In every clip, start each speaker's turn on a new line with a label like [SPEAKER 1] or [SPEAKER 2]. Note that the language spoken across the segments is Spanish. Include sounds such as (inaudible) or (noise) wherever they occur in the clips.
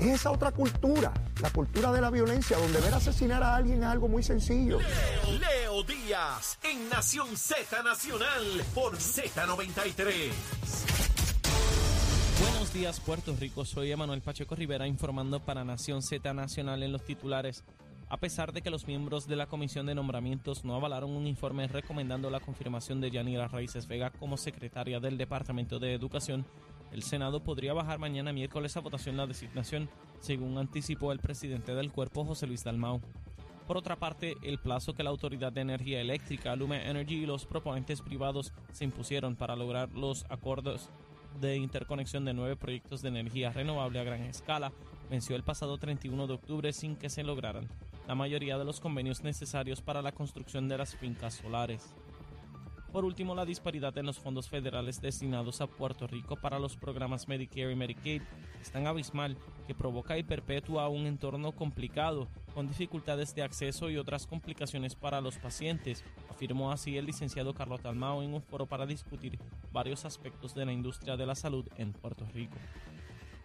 [SPEAKER 1] Es esa otra cultura, la cultura de la violencia, donde ver asesinar a alguien es algo muy sencillo.
[SPEAKER 2] Leo, Leo Díaz en Nación Z Nacional por Z93.
[SPEAKER 3] Buenos días, Puerto Rico. Soy Emanuel Pacheco Rivera informando para Nación Z Nacional en los titulares. A pesar de que los miembros de la Comisión de Nombramientos no avalaron un informe recomendando la confirmación de Yanira Raíces Vega como secretaria del Departamento de Educación, el Senado podría bajar mañana miércoles a votación la designación, según anticipó el presidente del cuerpo, José Luis Dalmau. Por otra parte, el plazo que la Autoridad de Energía Eléctrica, Lume Energy y los proponentes privados se impusieron para lograr los acuerdos de interconexión de nueve proyectos de energía renovable a gran escala venció el pasado 31 de octubre sin que se lograran la mayoría de los convenios necesarios para la construcción de las fincas solares. Por último, la disparidad en los fondos federales destinados a Puerto Rico para los programas Medicare y Medicaid es tan abismal que provoca y perpetúa un entorno complicado, con dificultades de acceso y otras complicaciones para los pacientes, afirmó así el licenciado Carlos Dalmao en un foro para discutir varios aspectos de la industria de la salud en Puerto Rico.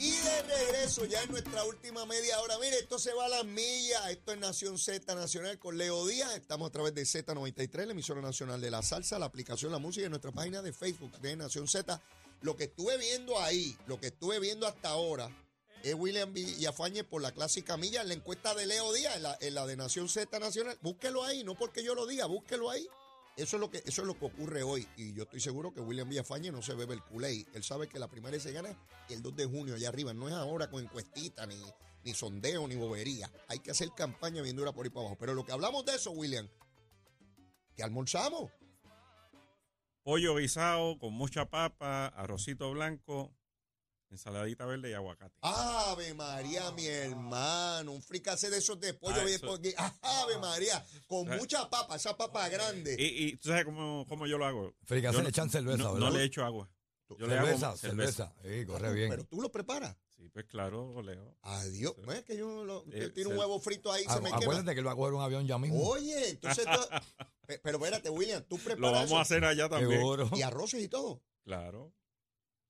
[SPEAKER 4] Y de regreso ya en nuestra última media hora. Mire, esto se va a las millas. Esto es Nación Z Nacional con Leo Díaz. Estamos a través de Z93, la emisora nacional de la salsa, la aplicación La Música y nuestra página de Facebook de Nación Z. Lo que estuve viendo ahí, lo que estuve viendo hasta ahora, es William Villafañe por la clásica milla la encuesta de Leo Díaz, en la, la de Nación Z Nacional. Búsquelo ahí, no porque yo lo diga, búsquelo ahí. Eso es, lo que, eso es lo que ocurre hoy. Y yo estoy seguro que William Villafañe no se bebe el culé. Él sabe que la primaria se gana el 2 de junio allá arriba. No es ahora con encuestita, ni, ni sondeo, ni bobería. Hay que hacer campaña bien dura por ahí para abajo. Pero lo que hablamos de eso, William, que almorzamos.
[SPEAKER 5] Pollo guisado con mucha papa, arrocito blanco, ensaladita verde y aguacate.
[SPEAKER 4] Ave María, mi hermano. Un fricase de esos de pollo.
[SPEAKER 5] Ah,
[SPEAKER 4] bien-
[SPEAKER 5] eso-
[SPEAKER 4] porque- (laughs) Ave María. Con
[SPEAKER 5] Ah.
[SPEAKER 4] mucha papa, esa papa grande.
[SPEAKER 5] Y, y tú sabes cómo, cómo yo lo hago.
[SPEAKER 6] Fricase le echan cerveza,
[SPEAKER 5] no,
[SPEAKER 6] ¿verdad?
[SPEAKER 5] no le echo agua. Yo le
[SPEAKER 6] cerveza,
[SPEAKER 5] hago
[SPEAKER 6] cerveza. Sí, corre bien.
[SPEAKER 4] Pero tú lo preparas.
[SPEAKER 5] Sí, pues claro, Leo.
[SPEAKER 4] Adiós.
[SPEAKER 5] Sí.
[SPEAKER 4] Es que yo lo,
[SPEAKER 5] Eh,
[SPEAKER 4] tiro un huevo frito ahí y se me quema.
[SPEAKER 6] Acuérdate que él va a coger un avión ya mismo.
[SPEAKER 4] Oye, entonces. tú- (laughs) Pe- pero espérate, William, tú preparas.
[SPEAKER 5] Lo vamos
[SPEAKER 4] eso?
[SPEAKER 5] a hacer allá también.
[SPEAKER 6] Seguro.
[SPEAKER 4] Y arroces y todo.
[SPEAKER 5] Claro.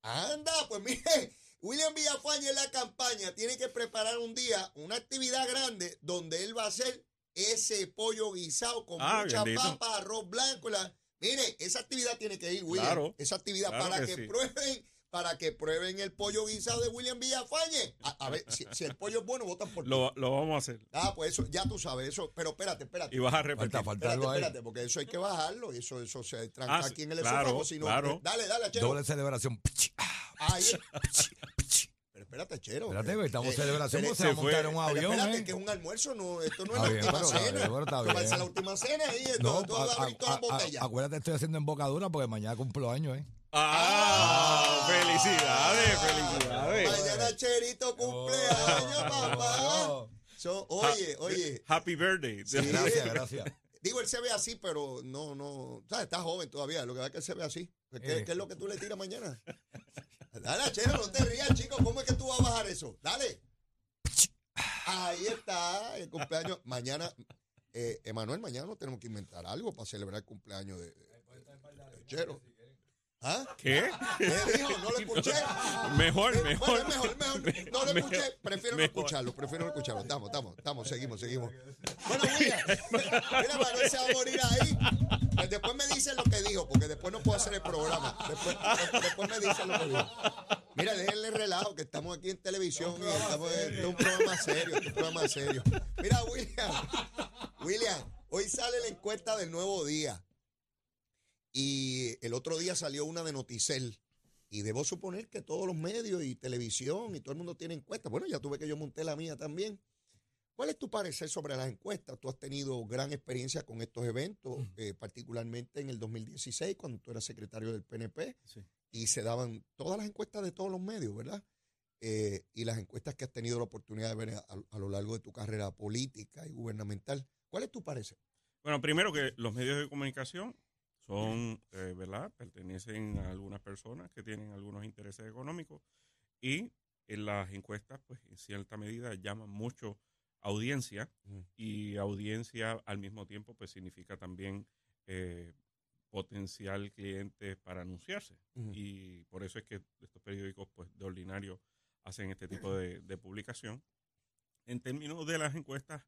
[SPEAKER 4] Anda, pues mire, (laughs) William Villafañe en la campaña tiene que preparar un día una actividad grande donde él va a hacer ese pollo guisado con
[SPEAKER 5] Ah,
[SPEAKER 4] mucha
[SPEAKER 5] bendito.
[SPEAKER 4] papa, arroz blanco. la- Mire, esa actividad tiene que ir, William.
[SPEAKER 5] Claro,
[SPEAKER 4] esa actividad
[SPEAKER 5] claro
[SPEAKER 4] para
[SPEAKER 5] que
[SPEAKER 4] que,
[SPEAKER 5] sí.
[SPEAKER 4] prueben, para que prueben el pollo guisado de William Villafañe. A, a ver, si, si el pollo es bueno, votan por ti.
[SPEAKER 5] Lo, lo vamos a hacer.
[SPEAKER 4] Ah, pues eso, ya tú sabes, eso, pero espérate, espérate.
[SPEAKER 5] Y vas a repetir.
[SPEAKER 6] Falta, falta
[SPEAKER 4] Espérate,
[SPEAKER 6] ahí.
[SPEAKER 4] espérate, porque eso hay que bajarlo y eso, eso se tranca
[SPEAKER 5] Ah,
[SPEAKER 4] aquí en el
[SPEAKER 5] claro,
[SPEAKER 4] esófago. Si no,
[SPEAKER 5] claro.
[SPEAKER 4] dale, dale, Chero.
[SPEAKER 6] Doble celebración.
[SPEAKER 4] Ahí. Pero espérate, Chero.
[SPEAKER 6] Espérate, que estamos en celebración, pues se va a
[SPEAKER 5] se
[SPEAKER 6] montar un
[SPEAKER 4] pero
[SPEAKER 6] avión.
[SPEAKER 4] espérate,
[SPEAKER 6] ¿eh?
[SPEAKER 4] que es un almuerzo, no, esto no es
[SPEAKER 6] Está
[SPEAKER 4] la
[SPEAKER 6] bien,
[SPEAKER 4] última cena. la última cena ahí,
[SPEAKER 6] No,
[SPEAKER 4] todo, todo
[SPEAKER 6] a-
[SPEAKER 4] va a abrir todas
[SPEAKER 6] a-
[SPEAKER 4] las
[SPEAKER 6] a-
[SPEAKER 4] botellas.
[SPEAKER 6] acuérdate, estoy haciendo embocadura porque mañana cumplo años, ¿eh?
[SPEAKER 5] ¡Ah! ¡Felicidades! ¡Felicidades!
[SPEAKER 4] Mañana Cherito cumpleaños, papá. So, oye, oye.
[SPEAKER 5] Happy birthday.
[SPEAKER 6] Gracias, gracias.
[SPEAKER 4] Digo, él se ve así, pero no, no. ¿Sabes? Está joven todavía. Lo que va es que él se ve así. ¿Qué,
[SPEAKER 6] Eh.
[SPEAKER 4] qué es lo que tú le tiras mañana? Dale, Chero, no te rías, chico. ¿Cómo es que tú vas a bajar eso? Dale. Ahí está, el cumpleaños. Mañana, eh, Emanuel, mañana nos tenemos que inventar algo para celebrar el cumpleaños de, de- de Chero. ¿Ah?
[SPEAKER 5] ¿Qué? (laughs)
[SPEAKER 4] ¿Qué dijo? No lo (laughs) escuché.
[SPEAKER 5] Mejor,
[SPEAKER 4] Eh,
[SPEAKER 5] mejor.
[SPEAKER 4] Bueno, mejor, mejor. No lo (laughs)
[SPEAKER 5] Mejor,
[SPEAKER 4] escuché. Prefiero no escucharlo. Prefiero no escucharlo. Estamos, estamos, estamos. Seguimos, seguimos. Bueno, William. Mira, Manuel se va a morir ahí. Pues después me dicen lo que dijo, porque después no puedo hacer el programa. Después, después me dicen lo que dijo. Mira, déjenle relajo, que estamos aquí en televisión y estamos en un programa serio, es un programa serio. Mira, William. William, hoy sale la encuesta del nuevo día. Y el otro día salió una de Noticel. Y debo suponer que todos los medios y televisión y todo el mundo tiene encuestas. Bueno, ya tuve que yo monté la mía también. ¿Cuál es tu parecer sobre las encuestas? Tú has tenido gran experiencia con estos eventos, eh, particularmente en el 2016, cuando tú eras secretario del PNP,
[SPEAKER 5] Sí.
[SPEAKER 4] y se daban todas las encuestas de todos los medios, ¿verdad? Eh, y las encuestas que has tenido la oportunidad de ver a, a lo largo de tu carrera política y gubernamental. ¿Cuál es tu parecer?
[SPEAKER 5] Bueno, primero que los medios de comunicación son, eh, ¿verdad? Pertenecen a algunas personas que tienen algunos intereses económicos y en las encuestas, pues en cierta medida llaman mucho audiencia
[SPEAKER 4] Ujú.
[SPEAKER 5] y audiencia al mismo tiempo, pues significa también eh, potencial cliente para anunciarse. Y por eso es que estos periódicos, pues de ordinario, hacen este tipo de, de publicación. En términos de las encuestas,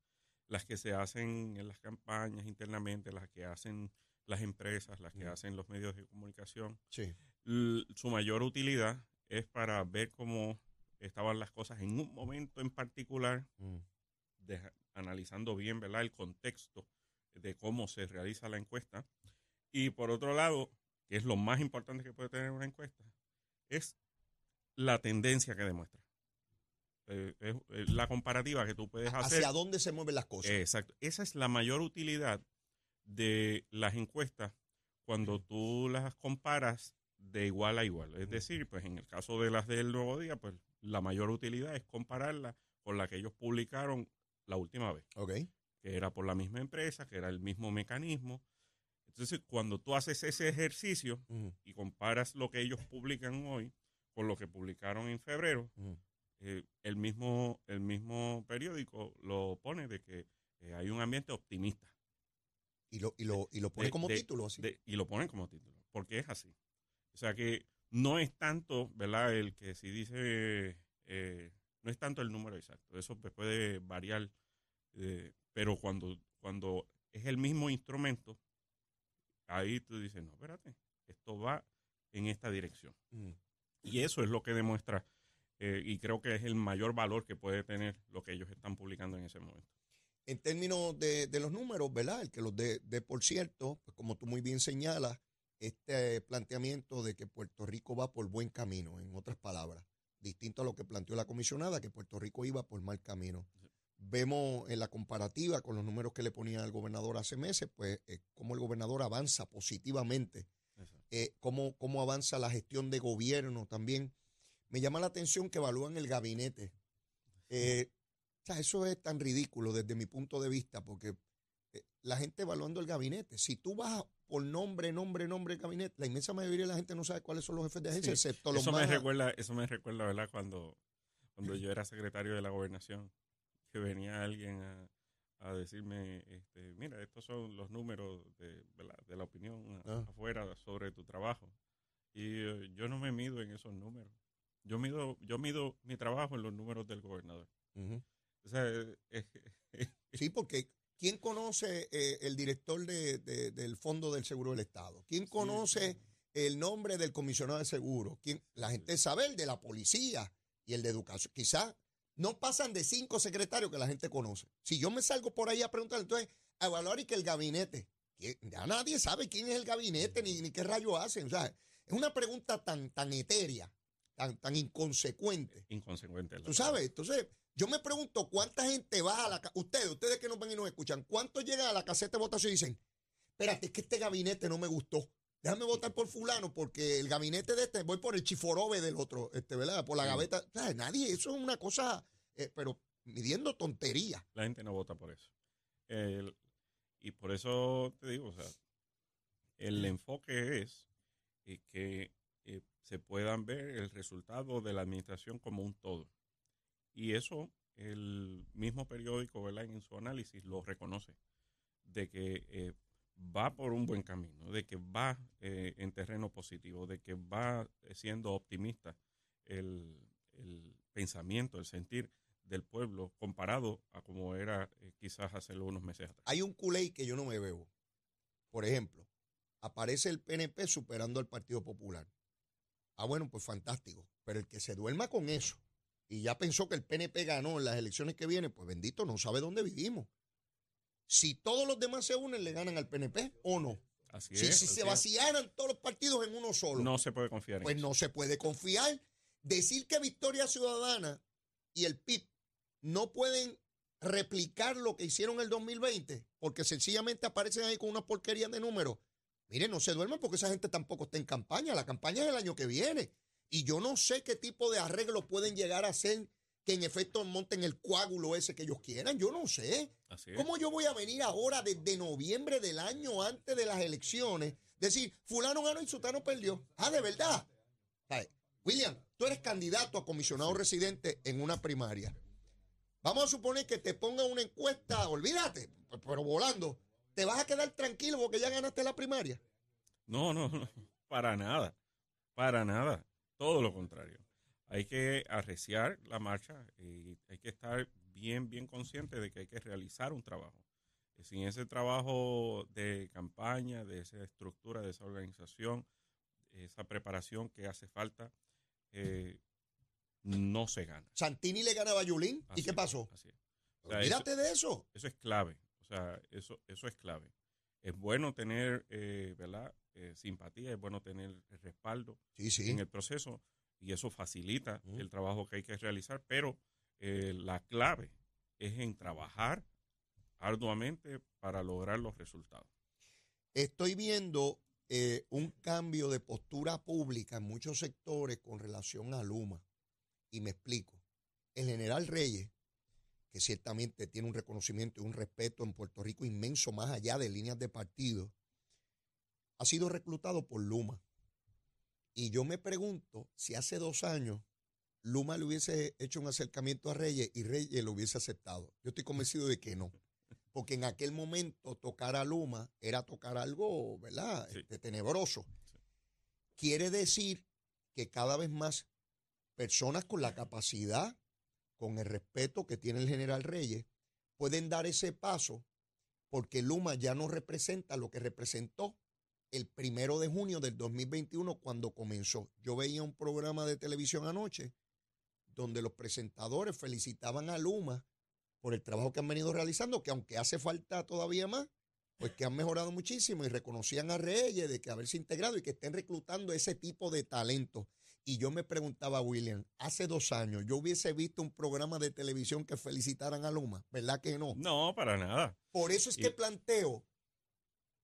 [SPEAKER 5] las que se hacen en las campañas internamente, las que hacen las empresas, las que hacen los medios de comunicación,
[SPEAKER 4] Sí.
[SPEAKER 5] su mayor utilidad es para ver cómo estaban las cosas en un momento en particular, deja- analizando bien ¿verdad? el contexto de cómo se realiza la encuesta. Y por otro lado, que es lo más importante que puede tener una encuesta, es la tendencia que demuestra. Eh, es, eh, la comparativa que tú puedes hacer.
[SPEAKER 4] ¿Hacia dónde se mueven las cosas?
[SPEAKER 5] Exacto. Esa es la mayor utilidad de las encuestas cuando tú las comparas de igual a igual. Es decir, pues en el caso de las del Nuevo Día, pues la mayor utilidad es compararla con la que ellos publicaron la última vez, que era por la misma empresa, que era el mismo mecanismo. Entonces, cuando tú haces ese ejercicio y comparas lo que ellos publican hoy con lo que publicaron en febrero, eh, el mismo el mismo periódico lo pone de que eh, hay un ambiente optimista
[SPEAKER 4] Y lo, y lo, y lo pone
[SPEAKER 5] de-
[SPEAKER 4] como
[SPEAKER 5] de-
[SPEAKER 4] título así.
[SPEAKER 5] de- y lo ponen como título porque es así o sea que no es tanto verdad el que si dice eh, no es tanto el número exacto eso pues, puede variar eh, pero cuando cuando es el mismo instrumento ahí tú dices no espérate esto va en esta dirección
[SPEAKER 4] Ujú.
[SPEAKER 5] y eso es lo que demuestra, eh, y creo que es el mayor valor que puede tener lo que ellos están publicando en ese momento.
[SPEAKER 4] En términos de, de los números, ¿verdad? El que los dé de por cierto, pues como tú muy bien señalas, este planteamiento de que Puerto Rico va por buen camino, en otras palabras, distinto a lo que planteó la comisionada, que Puerto Rico iba por mal camino. Vemos en la comparativa con los números que le ponía el gobernador hace meses, pues eh, cómo el gobernador avanza positivamente eh, cómo, cómo avanza la gestión de gobierno también. Me llama la atención que evalúan el gabinete. Eh, o sea, eso es tan ridículo desde mi punto de vista, porque eh, la gente evaluando el gabinete, si tú vas por nombre, nombre, nombre del gabinete, la inmensa mayoría de la gente no sabe cuáles son los jefes de agencia,
[SPEAKER 5] Sí,
[SPEAKER 4] excepto los
[SPEAKER 5] Eso
[SPEAKER 4] más...
[SPEAKER 5] me recuerda, eso me recuerda, ¿verdad? Cuando, cuando yo era secretario de la gobernación, que venía alguien a, a decirme, este, mira, estos son los números de, de la opinión
[SPEAKER 4] Ah.
[SPEAKER 5] afuera sobre tu trabajo. Y eh, yo no me mido en esos números. Yo mido, yo mido mi trabajo en los números del gobernador.
[SPEAKER 4] Ujú.
[SPEAKER 5] O sea, eh, eh, (laughs)
[SPEAKER 4] Sí, porque ¿quién conoce eh, el director de- de- del Fondo del Seguro del Estado? ¿Quién conoce el nombre del comisionado de seguro? ¿Quién? La gente sabe el de la policía y el de educación. Quizás no pasan de cinco secretarios que la gente conoce. Si yo me salgo por ahí a preguntar, entonces, a evaluar y que el gabinete. ¿quién? Ya nadie sabe quién es el gabinete ni, ni qué rayo hacen. O sea, es una pregunta tan, tan etérea, tan, tan inconsecuente.
[SPEAKER 5] inconsecuente.
[SPEAKER 4] Tú sabes, entonces yo me pregunto cuánta gente va a la ustedes, ustedes que nos ven y nos escuchan, ¿cuántos llegan a la caseta de votación y dicen, espérate, es que este gabinete no me gustó. Déjame votar por fulano porque el gabinete de este, voy por el chiforobe del otro, este, ¿verdad? Por la gaveta. Nadie, eso es una cosa, eh, pero midiendo tontería.
[SPEAKER 5] La gente no vota por eso. El- y por eso te digo, o sea, el enfoque es eh, que se puedan ver el resultado de la administración como un todo. Y eso el mismo periódico, ¿verdad? En su análisis lo reconoce, de que eh, va por un buen camino, de que va eh, en terreno positivo, de que va siendo optimista el, el pensamiento, el sentir del pueblo comparado a como era eh, quizás hace unos meses atrás.
[SPEAKER 4] Hay un culé que yo no me veo. Por ejemplo, aparece el PNP superando al Partido Popular. Ah, bueno, pues fantástico. Pero el que se duerma con eso y ya pensó que el PNP ganó en las elecciones que vienen, pues bendito, no sabe dónde vivimos. Si todos los demás se unen, ¿le ganan al PNP o no?
[SPEAKER 5] Así
[SPEAKER 4] Si,
[SPEAKER 5] es.
[SPEAKER 4] si
[SPEAKER 5] así
[SPEAKER 4] se
[SPEAKER 5] es.
[SPEAKER 4] vaciaran todos los partidos en uno solo,
[SPEAKER 5] No se puede confiar en
[SPEAKER 4] pues
[SPEAKER 5] eso.
[SPEAKER 4] no se puede confiar. Decir que Victoria Ciudadana y el PIB no pueden replicar lo que hicieron en el 2020 porque sencillamente aparecen ahí con una porquería de números. Miren, no se duerman porque esa gente tampoco está en campaña. La campaña es el año que viene. Y yo no sé qué tipo de arreglos pueden llegar a hacer que en efecto monten el coágulo ese que ellos quieran. Yo no sé. ¿Cómo yo voy a venir ahora desde noviembre del año antes de las elecciones? Decir, fulano ganó y sutano perdió. Ah, de verdad. William, tú eres candidato a comisionado residente en una primaria. Vamos a suponer que te ponga una encuesta, olvídate, pero volando. ¿Te vas a quedar tranquilo porque ya ganaste la primaria?
[SPEAKER 5] No, no, no, para nada, para nada, todo lo contrario. Hay que arreciar la marcha y hay que estar bien, bien consciente de que hay que realizar un trabajo. Sin ese trabajo de campaña, de esa estructura, de esa organización, esa preparación que hace falta, eh, no se gana.
[SPEAKER 4] Santini le ganaba a Yulín. ¿Y qué pasó?
[SPEAKER 5] así es. O sea,
[SPEAKER 4] Olvídate de eso.
[SPEAKER 5] Eso es clave, sea, eso, eso es clave. Es bueno tener, eh, ¿verdad? Eh, simpatía, es bueno tener respaldo
[SPEAKER 4] Sí, sí.
[SPEAKER 5] en el proceso y eso facilita el trabajo que hay que realizar, pero eh, la clave es en trabajar arduamente para lograr los resultados.
[SPEAKER 4] Estoy viendo eh, un cambio de postura pública en muchos sectores con relación a Luma. Y me explico. El general Reyes, que ciertamente tiene un reconocimiento y un respeto en Puerto Rico inmenso más allá de líneas de partido, ha sido reclutado por Luma. Y yo me pregunto si hace dos años Luma le hubiese hecho un acercamiento a Reyes y Reyes lo hubiese aceptado. Yo estoy convencido de que no. Porque en aquel momento tocar a Luma era tocar algo, ¿verdad?
[SPEAKER 5] Sí.
[SPEAKER 4] Este, tenebroso. Quiere decir que cada vez más personas con la capacidad, con el respeto que tiene el general Reyes, pueden dar ese paso porque Luma ya no representa lo que representó el primero de junio del 2021 cuando comenzó. Yo veía un programa de televisión anoche donde los presentadores felicitaban a Luma por el trabajo que han venido realizando, que aunque hace falta todavía más, pues que han mejorado muchísimo y reconocían a Reyes de que haberse integrado y que estén reclutando ese tipo de talento. Y yo me preguntaba, William, hace dos años yo hubiese visto un programa de televisión que felicitaran a Luma, ¿verdad que no?
[SPEAKER 5] No, para nada.
[SPEAKER 4] Por eso es
[SPEAKER 5] Y-
[SPEAKER 4] que planteo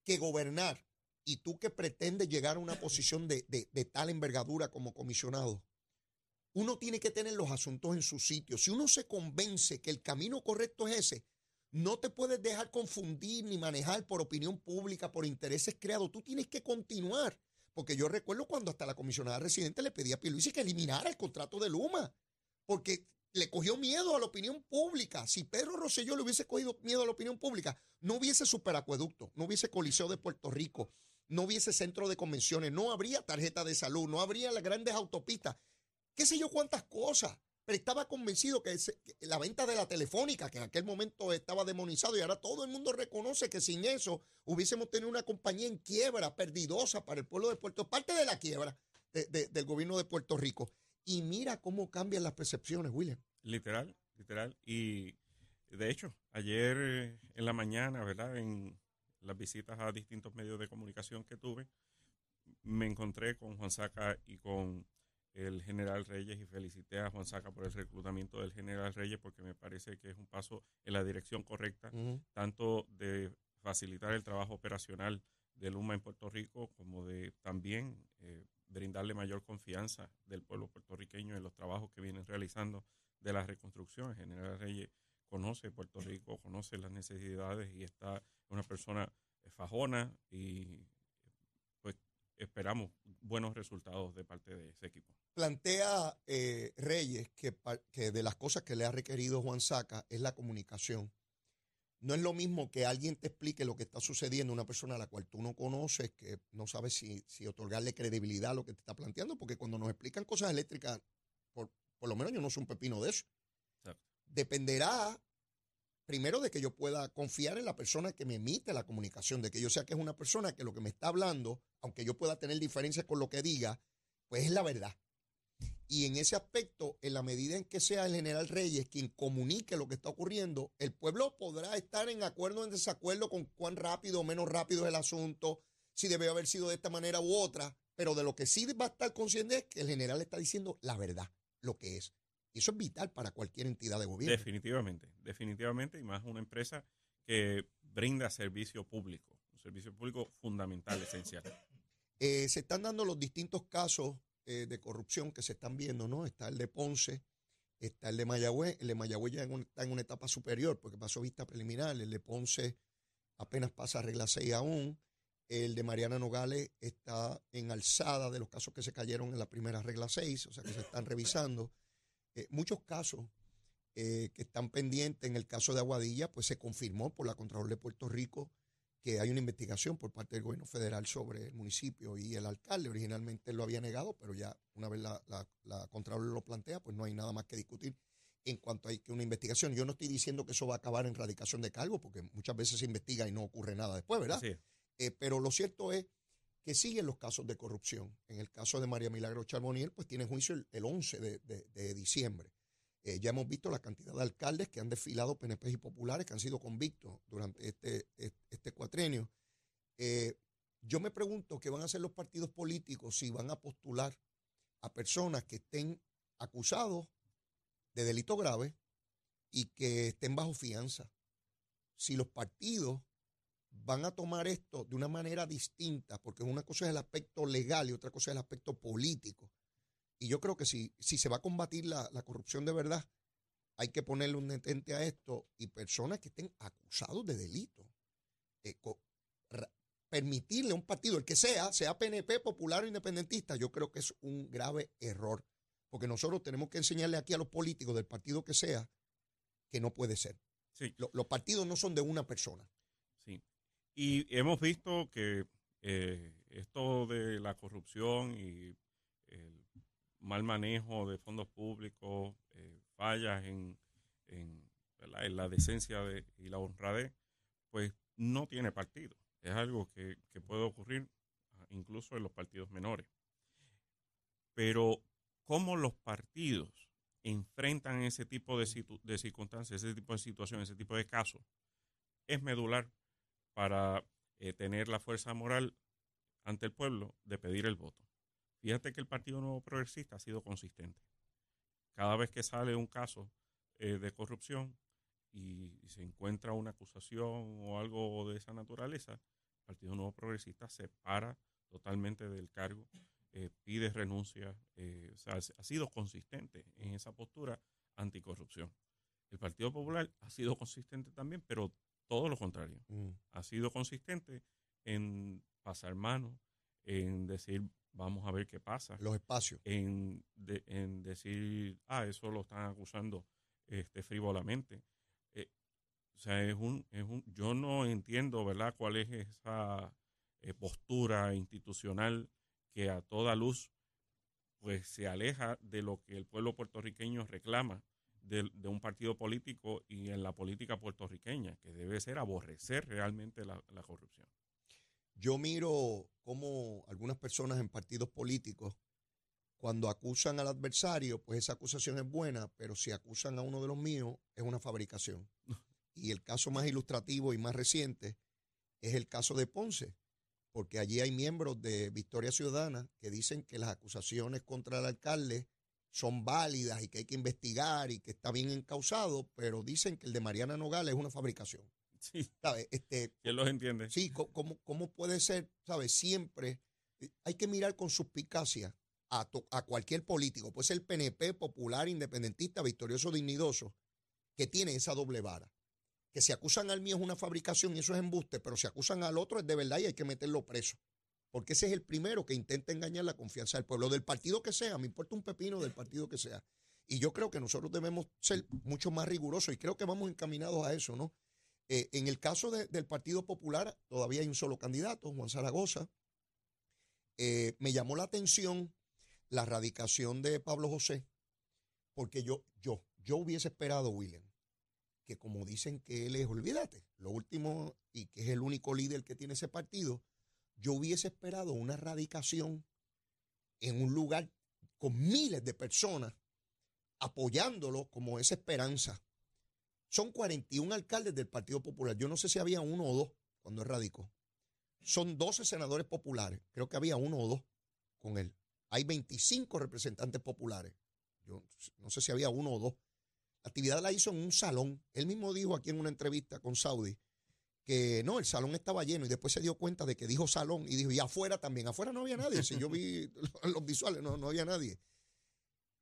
[SPEAKER 4] que gobernar y tú que pretendes llegar a una (laughs) posición de, de- de tal envergadura como comisionado, uno tiene que tener los asuntos en su sitio. Si uno se convence que el camino correcto es ese, no te puedes dejar confundir ni manejar por opinión pública, por intereses creados. Tú tienes que continuar. Porque yo recuerdo cuando hasta la comisionada residente le pedía a Pierluisi que eliminara el contrato de Luma. Porque le cogió miedo a la opinión pública. Si Pedro Rosselló le hubiese cogido miedo a la opinión pública, no hubiese superacueducto, no hubiese Coliseo de Puerto Rico, no hubiese centro de convenciones, no habría tarjeta de salud, no habría las grandes autopistas, qué sé yo cuántas cosas. Pero estaba convencido que, la venta de la telefónica, que en aquel momento estaba demonizado y ahora todo el mundo reconoce que sin eso hubiésemos tenido una compañía en quiebra, perdidosa para el pueblo de Puerto parte de la quiebra de- de- del gobierno de Puerto Rico. Y mira cómo cambian las percepciones, William.
[SPEAKER 5] Literal, literal. Y de hecho, ayer eh, en la mañana, ¿verdad? En las visitas a distintos medios de comunicación que tuve, me encontré con Juan Saca y con el general Reyes y felicité a Juan Saca por el reclutamiento del general Reyes porque me parece que es un paso en la dirección correcta, tanto de facilitar el trabajo operacional de Luma en Puerto Rico como de también eh, brindarle mayor confianza del pueblo puertorriqueño en los trabajos que vienen realizando de la reconstrucción. El general Reyes conoce Puerto Rico, conoce las necesidades y está una persona eh, fajona y pues esperamos buenos resultados de parte de ese equipo.
[SPEAKER 4] Plantea eh, Reyes que, de las cosas que le ha requerido Juan Saca es la comunicación. No es lo mismo que alguien te explique lo que está sucediendo, una persona a la cual tú no conoces, que no sabes si, si otorgarle credibilidad a lo que te está planteando, porque cuando nos explican cosas eléctricas, por, por lo menos yo no soy un pepino de eso.
[SPEAKER 5] Exacto.
[SPEAKER 4] Dependerá primero de que yo pueda confiar en la persona que me emite la comunicación, de que yo sea que es una persona que lo que me está hablando, aunque yo pueda tener diferencias con lo que diga, pues es la verdad. Y en ese aspecto, en la medida en que sea el general Reyes quien comunique lo que está ocurriendo, el pueblo podrá estar en acuerdo o en desacuerdo con cuán rápido o menos rápido es el asunto, si debe haber sido de esta manera u otra, pero de lo que sí va a estar consciente es que el general está diciendo la verdad, lo que es. Y eso es vital para cualquier entidad de gobierno.
[SPEAKER 5] Definitivamente, definitivamente, y más una empresa que brinda servicio público, un servicio público fundamental, esencial.
[SPEAKER 4] Eh, se están dando los distintos casos eh, de corrupción que se están viendo, ¿no? Está el de Ponce, está el de Mayagüez, el de Mayagüez ya está en una etapa superior porque pasó vista preliminar, el de Ponce apenas pasa regla 6 aún, El de Mariana Nogales está en alzada de los casos que se cayeron en la primera regla 6, o sea que se están revisando. Eh, muchos casos eh, que están pendientes. En el caso de Aguadilla, pues se confirmó por la Contralor de Puerto Rico que hay una investigación por parte del gobierno federal sobre el municipio y el alcalde. Originalmente lo había negado, pero ya una vez la, la, la Contralor lo plantea, pues no hay nada más que discutir en cuanto a que una investigación. Yo no estoy diciendo que eso va a acabar en radicación de cargo, porque muchas veces se investiga y no ocurre nada después, ¿verdad? Eh, pero lo cierto es que siguen los casos de corrupción. En el caso de María Milagro Charboniel, pues tiene juicio el, el 11 de, de- de diciembre. Eh, ya hemos visto la cantidad de alcaldes que han desfilado PNP y populares que han sido convictos durante este, este, cuatrenio. Eh, yo me pregunto qué van a hacer los partidos políticos si van a postular a personas que estén acusados de delito grave y que estén bajo fianza. Si los partidos van a tomar esto de una manera distinta, porque una cosa es el aspecto legal y otra cosa es el aspecto político. Y yo creo que si, si se va a combatir la, la corrupción de verdad, hay que ponerle un detente a esto y personas que estén acusados de delito. Eh, permitirle a un partido, el que sea, sea PNP, popular o independentista, yo creo que es un grave error. Porque nosotros tenemos que enseñarle aquí a los políticos del partido que sea que no puede ser.
[SPEAKER 5] Sí.
[SPEAKER 4] Lo- los partidos no son de una persona.
[SPEAKER 5] Sí. Y hemos visto que eh, esto de la corrupción y el mal manejo de fondos públicos, eh, fallas en, en, la decencia de- y la honradez, pues no tiene partido. Es algo que, que puede ocurrir ah, incluso en los partidos menores. Pero, ¿cómo los partidos enfrentan ese tipo de, situ- de circunstancias, ese tipo de situaciones, ese tipo de casos? Es medular para eh, tener la fuerza moral ante el pueblo de pedir el voto. Fíjate que el Partido Nuevo Progresista ha sido consistente. Cada vez que sale un caso eh, de corrupción y, y se encuentra una acusación o algo de esa naturaleza, el Partido Nuevo Progresista se para totalmente del cargo, eh, pide renuncia, eh, o sea, ha sido consistente en esa postura anticorrupción. El Partido Popular ha sido consistente también, pero todo lo contrario ha sido consistente en pasar mano, en decir, vamos a ver qué pasa,
[SPEAKER 4] Los espacios.
[SPEAKER 5] en, de- en decir, ah, eso lo están acusando este, frívolamente. Eh, o sea, es un, es un, yo no entiendo, ¿verdad?, cuál es esa eh, postura institucional que a toda luz pues se aleja de lo que el pueblo puertorriqueño reclama de, de un partido político y en la política puertorriqueña, que debe ser aborrecer realmente la, la corrupción.
[SPEAKER 4] Yo miro cómo algunas personas en partidos políticos, cuando acusan al adversario, pues esa acusación es buena, pero si acusan a uno de los míos, es una fabricación. (laughs) Y el caso más ilustrativo y más reciente es el caso de Ponce, porque allí hay miembros de Victoria Ciudadana que dicen que las acusaciones contra el alcalde son válidas y que hay que investigar y que está bien encausado, pero dicen que el de Mariana Nogales es una fabricación.
[SPEAKER 5] Sí,
[SPEAKER 4] ¿Sabe? Este,
[SPEAKER 5] ¿quién los entiende?
[SPEAKER 4] Sí, ¿cómo, cómo puede ser, sabes? Siempre eh, hay que mirar con suspicacia a, to- a cualquier político, puede ser PNP, popular, independentista, victorioso, dignidoso, que tiene esa doble vara. Que si acusan al mío es una fabricación y eso es embuste, pero si acusan al otro es de verdad y hay que meterlo preso. Porque ese es el primero que intenta engañar la confianza del pueblo, del partido que sea, me importa un pepino del partido que sea. Y yo creo que nosotros debemos ser mucho más rigurosos y creo que vamos encaminados a eso, ¿no? Eh, en el caso de- del Partido Popular, todavía hay un solo candidato, Juan Zaragoza. Eh, me llamó la atención la radicación de Pablo José, porque yo, yo, yo hubiese esperado, William, que como dicen que él es, olvídate, lo último y que es el único líder que tiene ese partido, yo hubiese esperado una radicación en un lugar con miles de personas apoyándolo como esa esperanza. Son 41 alcaldes del Partido Popular. Yo no sé si había uno o dos cuando él radicó. Son 12 senadores populares. Creo que había uno o dos con él. Hay 25 representantes populares. Yo no sé si había uno o dos. La actividad la hizo en un salón. Él mismo dijo aquí en una entrevista con Saudi que no, el salón estaba lleno y después se dio cuenta de que dijo salón y dijo, y afuera también. Afuera no había nadie. Si yo vi (laughs) los visuales, no, no había nadie.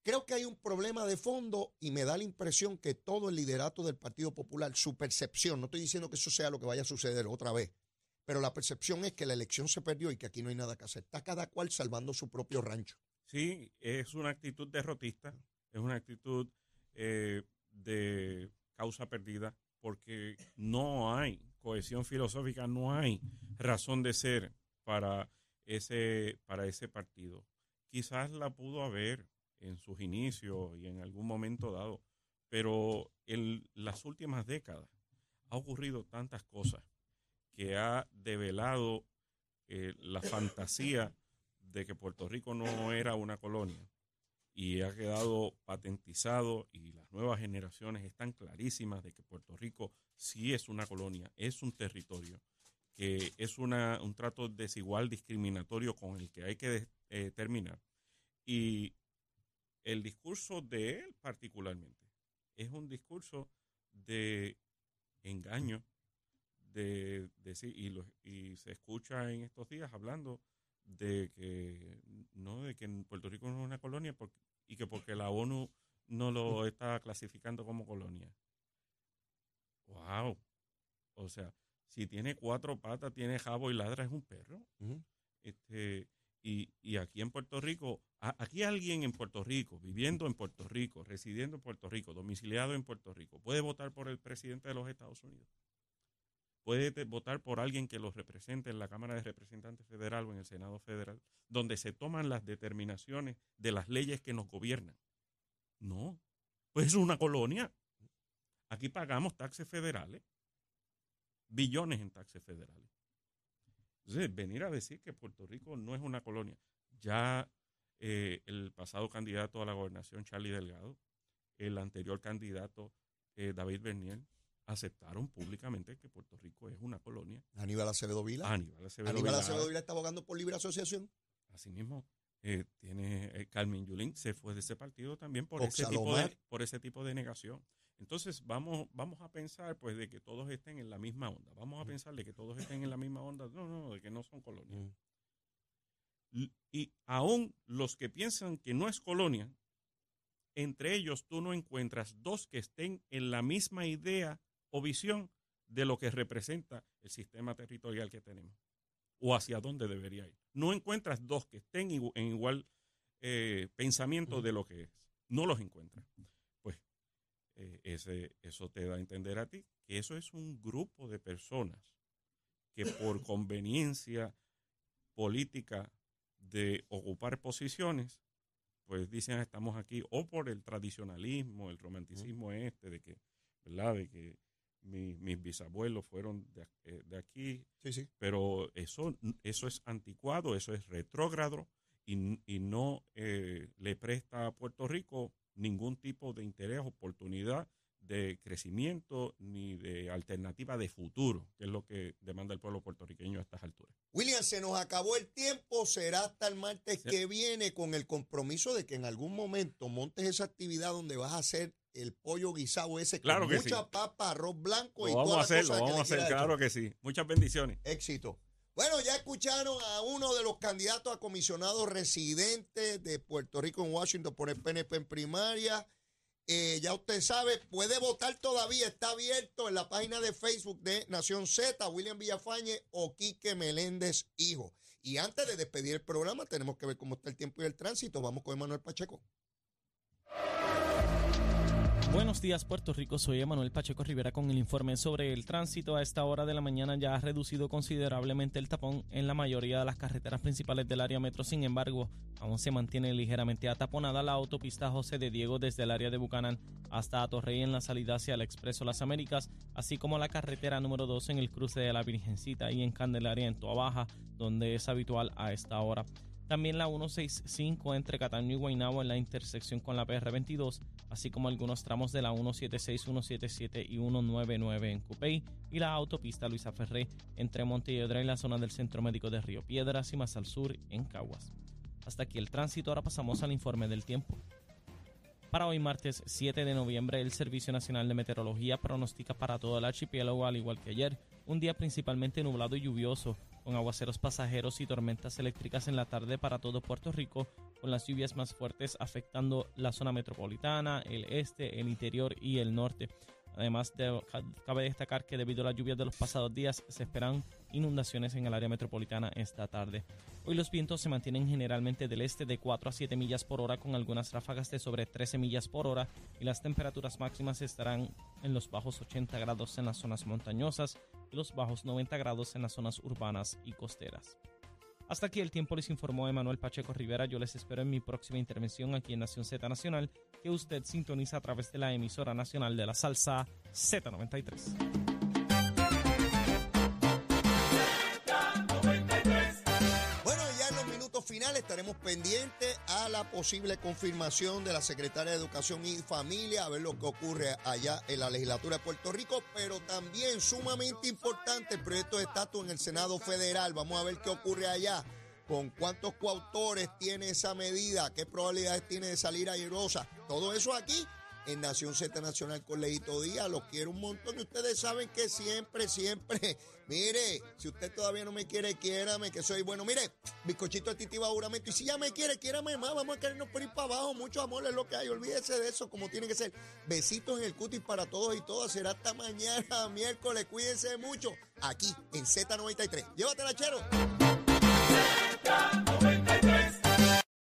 [SPEAKER 4] Creo que hay un problema de fondo y me da la impresión que todo el liderato del Partido Popular, su percepción, no estoy diciendo que eso sea lo que vaya a suceder otra vez,
[SPEAKER 1] pero la percepción es que la elección se perdió y que aquí no hay nada que hacer. Está cada cual salvando su propio rancho.
[SPEAKER 5] Sí, es una actitud derrotista, es una actitud eh, de causa perdida, porque no hay cohesión filosófica, no hay razón de ser para ese, para ese partido. Quizás la pudo haber en sus inicios y en algún momento dado, pero en las últimas décadas ha ocurrido tantas cosas que ha develado eh, la fantasía de que Puerto Rico no era una colonia y ha quedado patentizado y las nuevas generaciones están clarísimas de que Puerto Rico sí es una colonia, es un territorio, que es una, un trato desigual, discriminatorio con el que hay que eh, terminar. Y el discurso de él particularmente es un discurso de engaño, de decir, y, y se escucha en estos días hablando de que no de que Puerto Rico no es una colonia y que porque la ONU no lo está clasificando como colonia. Wow. O sea, si tiene cuatro patas, tiene jabo y ladra, es un perro. Este, y, y, aquí en Puerto Rico, aquí alguien en Puerto Rico, viviendo en Puerto Rico, residiendo en Puerto Rico, domiciliado en Puerto Rico, puede votar por el presidente de los Estados Unidos puede votar por alguien que los represente en la Cámara de Representantes Federal o en el Senado Federal, donde se toman las determinaciones de las leyes que nos gobiernan. No, pues es una colonia. Aquí pagamos taxes federales, billones en taxes federales. Entonces, venir a decir que Puerto Rico no es una colonia. Ya eh, el pasado candidato a la gobernación, Charlie Delgado, el anterior candidato, eh, David Bernier, aceptaron públicamente que Puerto Rico es una colonia.
[SPEAKER 1] Aníbal Acevedo Vila.
[SPEAKER 5] Aníbal Acevedo,
[SPEAKER 1] Aníbal Acevedo Vila está abogando por libre asociación.
[SPEAKER 5] Asimismo, eh, tiene eh, Carmen Yulín se fue de ese partido también por ese, tipo de, por ese tipo de negación. Entonces vamos, vamos a pensar pues de que todos estén en la misma onda. Vamos a pensar de que todos estén en la misma onda. No, no, de que no son colonias. Y aún los que piensan que no es colonia, entre ellos tú no encuentras dos que estén en la misma idea o visión de lo que representa el sistema territorial que tenemos o hacia dónde debería ir. No encuentras dos que estén en igual eh, pensamiento de lo que es. No los encuentras. Eh, ese, eso te da a entender a ti que eso es un grupo de personas que por conveniencia política de ocupar posiciones, pues dicen estamos aquí, o por el tradicionalismo, el romanticismo este de que, ¿verdad? De que mis bisabuelos fueron de, eh, de aquí,
[SPEAKER 1] sí, sí.
[SPEAKER 5] pero eso, eso es anticuado, eso es retrógrado y, y no eh, le presta a Puerto Rico ningún tipo de interés, oportunidad de crecimiento ni de alternativa de futuro, que es lo que demanda el pueblo puertorriqueño a estas alturas.
[SPEAKER 1] William, se nos acabó el tiempo, será hasta el martes que viene con el compromiso de que en algún momento montes esa actividad donde vas a hacer el pollo guisado ese
[SPEAKER 5] claro
[SPEAKER 1] con mucha papa, arroz blanco
[SPEAKER 5] lo
[SPEAKER 1] y
[SPEAKER 5] vamos
[SPEAKER 1] a
[SPEAKER 5] hacer, vamos a hacer, claro que sí. Muchas bendiciones.
[SPEAKER 1] Éxito. Bueno, ya escucharon a uno de los candidatos a comisionados residentes de Puerto Rico en Washington por el PNP en primaria. Eh, ya usted sabe, puede votar todavía, está abierto en la página de Facebook de Nación Z, William Villafañe o Quique Meléndez, hijo. Y antes de despedir el programa, tenemos que ver cómo está el tiempo y el tránsito. Vamos con Emanuel Pacheco.
[SPEAKER 3] Buenos días Puerto Rico, soy Emanuel Pacheco Rivera con el informe sobre el tránsito. A esta hora de la mañana ya ha reducido considerablemente el tapón en la mayoría de las carreteras principales del área metro. Sin embargo, aún se mantiene ligeramente ataponada la autopista José de Diego desde el área de Bucanán hasta Atorrey en la salida hacia el Expreso Las Américas, así como la carretera número 2 en el cruce de la Virgencita y en Candelaria en Toa Baja, donde es habitual a esta hora. También la 165 entre Cataño y Guaynabo en la intersección con la PR22, así como algunos tramos de la 176, 177 y 199 en Cupey y la autopista Luisa Ferré entre Montelledra y la zona del Centro Médico de Río Piedras y más al sur en Caguas. Hasta aquí el tránsito, ahora pasamos al informe del tiempo. Para hoy martes 7 de noviembre, el Servicio Nacional de Meteorología pronostica para todo el archipiélago, al igual que ayer, un día principalmente nublado y lluvioso, con aguaceros pasajeros y tormentas eléctricas en la tarde para todo Puerto Rico, con las lluvias más fuertes afectando la zona metropolitana, el este, el interior y el norte. Además, de- ca- cabe destacar que debido a las lluvias de los pasados días se esperan inundaciones en el área metropolitana esta tarde. Hoy los vientos se mantienen generalmente del este de 4 a 7 millas por hora con algunas ráfagas de sobre 13 millas por hora y las temperaturas máximas estarán en los bajos 80 grados en las zonas montañosas y los bajos 90 grados en las zonas urbanas y costeras. Hasta aquí el tiempo les informó Emanuel Pacheco Rivera. Yo les espero en mi próxima intervención aquí en Nación Z Nacional, que usted sintoniza a través de la emisora nacional de la salsa Z93.
[SPEAKER 4] Estaremos pendientes a la posible confirmación de la Secretaria de Educación y Familia, a ver lo que ocurre allá en la legislatura de Puerto Rico, pero también sumamente importante el proyecto de estatus en el Senado Federal. Vamos a ver qué ocurre allá, con cuántos coautores tiene esa medida, qué probabilidades tiene de salir airosa. Todo eso aquí en Nación Z Nacional con Leito Díaz. Los quiero un montón y ustedes saben que siempre, siempre, (laughs) mire, si usted todavía no me quiere, quiérame, que soy bueno. Mire, bizcochito de juramento. Y si ya me quiere, quiérame más. Vamos a querernos por ir para abajo. Mucho amor es lo que hay. Olvídese de eso, como tiene que ser. Besitos en el cutis para todos y todas. Será hasta mañana, (laughs) miércoles. Cuídense mucho. Aquí en Z93. Llévatela, chero.
[SPEAKER 7] Z93.